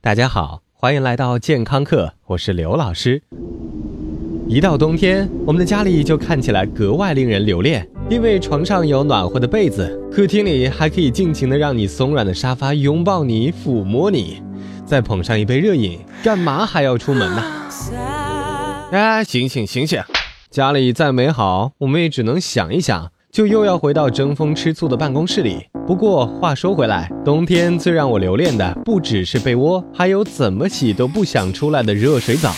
大家好，欢迎来到健康课，我是刘老师。一到冬天，我们的家里就看起来格外令人留恋，因为床上有暖和的被子，客厅里还可以尽情的让你松软的沙发拥抱你、抚摸你，再捧上一杯热饮，干嘛还要出门呢？哎，醒醒醒醒！家里再美好，我们也只能想一想，就又要回到争风吃醋的办公室里。不过话说回来，冬天最让我留恋的不只是被窝，还有怎么洗都不想出来的热水澡。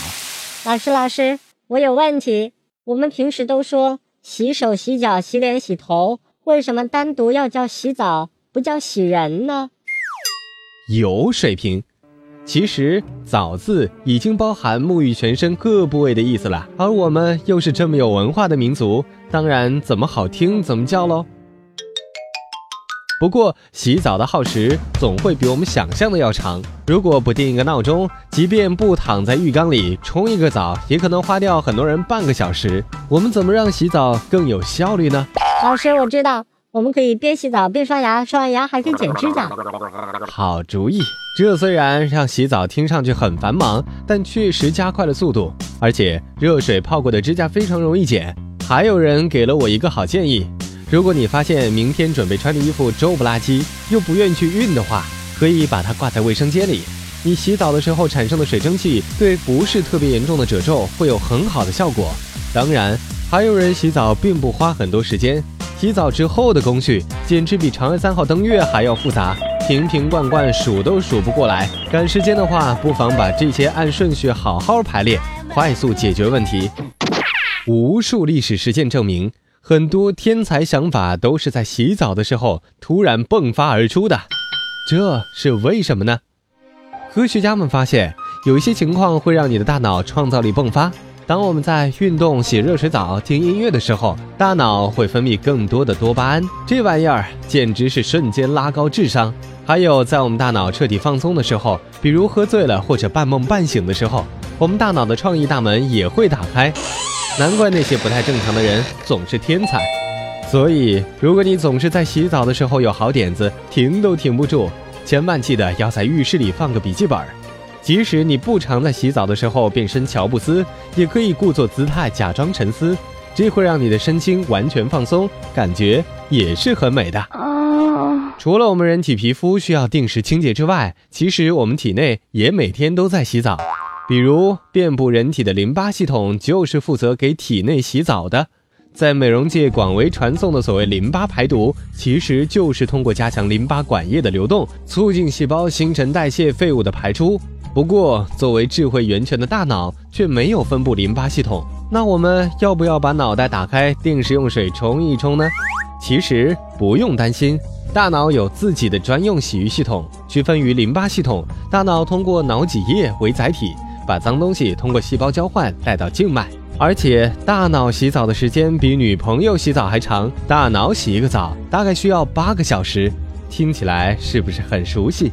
老师，老师，我有问题。我们平时都说洗手、洗脚、洗脸、洗头，为什么单独要叫洗澡，不叫洗人呢？有水平。其实“澡”字已经包含沐浴全身各部位的意思了，而我们又是这么有文化的民族，当然怎么好听怎么叫喽。不过，洗澡的耗时总会比我们想象的要长。如果不定一个闹钟，即便不躺在浴缸里冲一个澡，也可能花掉很多人半个小时。我们怎么让洗澡更有效率呢？老师，我知道，我们可以边洗澡边刷牙，刷完牙还可以剪指甲。好主意！这虽然让洗澡听上去很繁忙，但确实加快了速度，而且热水泡过的指甲非常容易剪。还有人给了我一个好建议。如果你发现明天准备穿的衣服皱不拉几，又不愿意去熨的话，可以把它挂在卫生间里。你洗澡的时候产生的水蒸气，对不是特别严重的褶皱会有很好的效果。当然，还有人洗澡并不花很多时间，洗澡之后的工序简直比嫦娥三号登月还要复杂，瓶瓶罐罐数都数不过来。赶时间的话，不妨把这些按顺序好好排列，快速解决问题。无数历史实践证明。很多天才想法都是在洗澡的时候突然迸发而出的，这是为什么呢？科学家们发现，有一些情况会让你的大脑创造力迸发。当我们在运动、洗热水澡、听音乐的时候，大脑会分泌更多的多巴胺，这玩意儿简直是瞬间拉高智商。还有，在我们大脑彻底放松的时候，比如喝醉了或者半梦半醒的时候，我们大脑的创意大门也会打开。难怪那些不太正常的人总是天才，所以如果你总是在洗澡的时候有好点子，停都停不住，千万记得要在浴室里放个笔记本。即使你不常在洗澡的时候变身乔布斯，也可以故作姿态假装沉思，这会让你的身心完全放松，感觉也是很美的。除了我们人体皮肤需要定时清洁之外，其实我们体内也每天都在洗澡。比如，遍布人体的淋巴系统就是负责给体内洗澡的。在美容界广为传颂的所谓淋巴排毒，其实就是通过加强淋巴管液的流动，促进细胞新陈代谢废物的排出。不过，作为智慧源泉的大脑却没有分布淋巴系统，那我们要不要把脑袋打开，定时用水冲一冲呢？其实不用担心，大脑有自己的专用洗浴系统，区分于淋巴系统。大脑通过脑脊液为载体。把脏东西通过细胞交换带到静脉，而且大脑洗澡的时间比女朋友洗澡还长。大脑洗一个澡大概需要八个小时，听起来是不是很熟悉？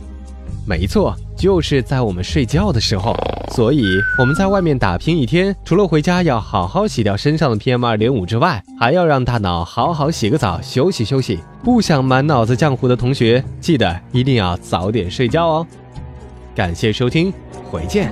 没错，就是在我们睡觉的时候。所以我们在外面打拼一天，除了回家要好好洗掉身上的 PM 二点五之外，还要让大脑好好洗个澡，休息休息。不想满脑子浆糊的同学，记得一定要早点睡觉哦。感谢收听，回见。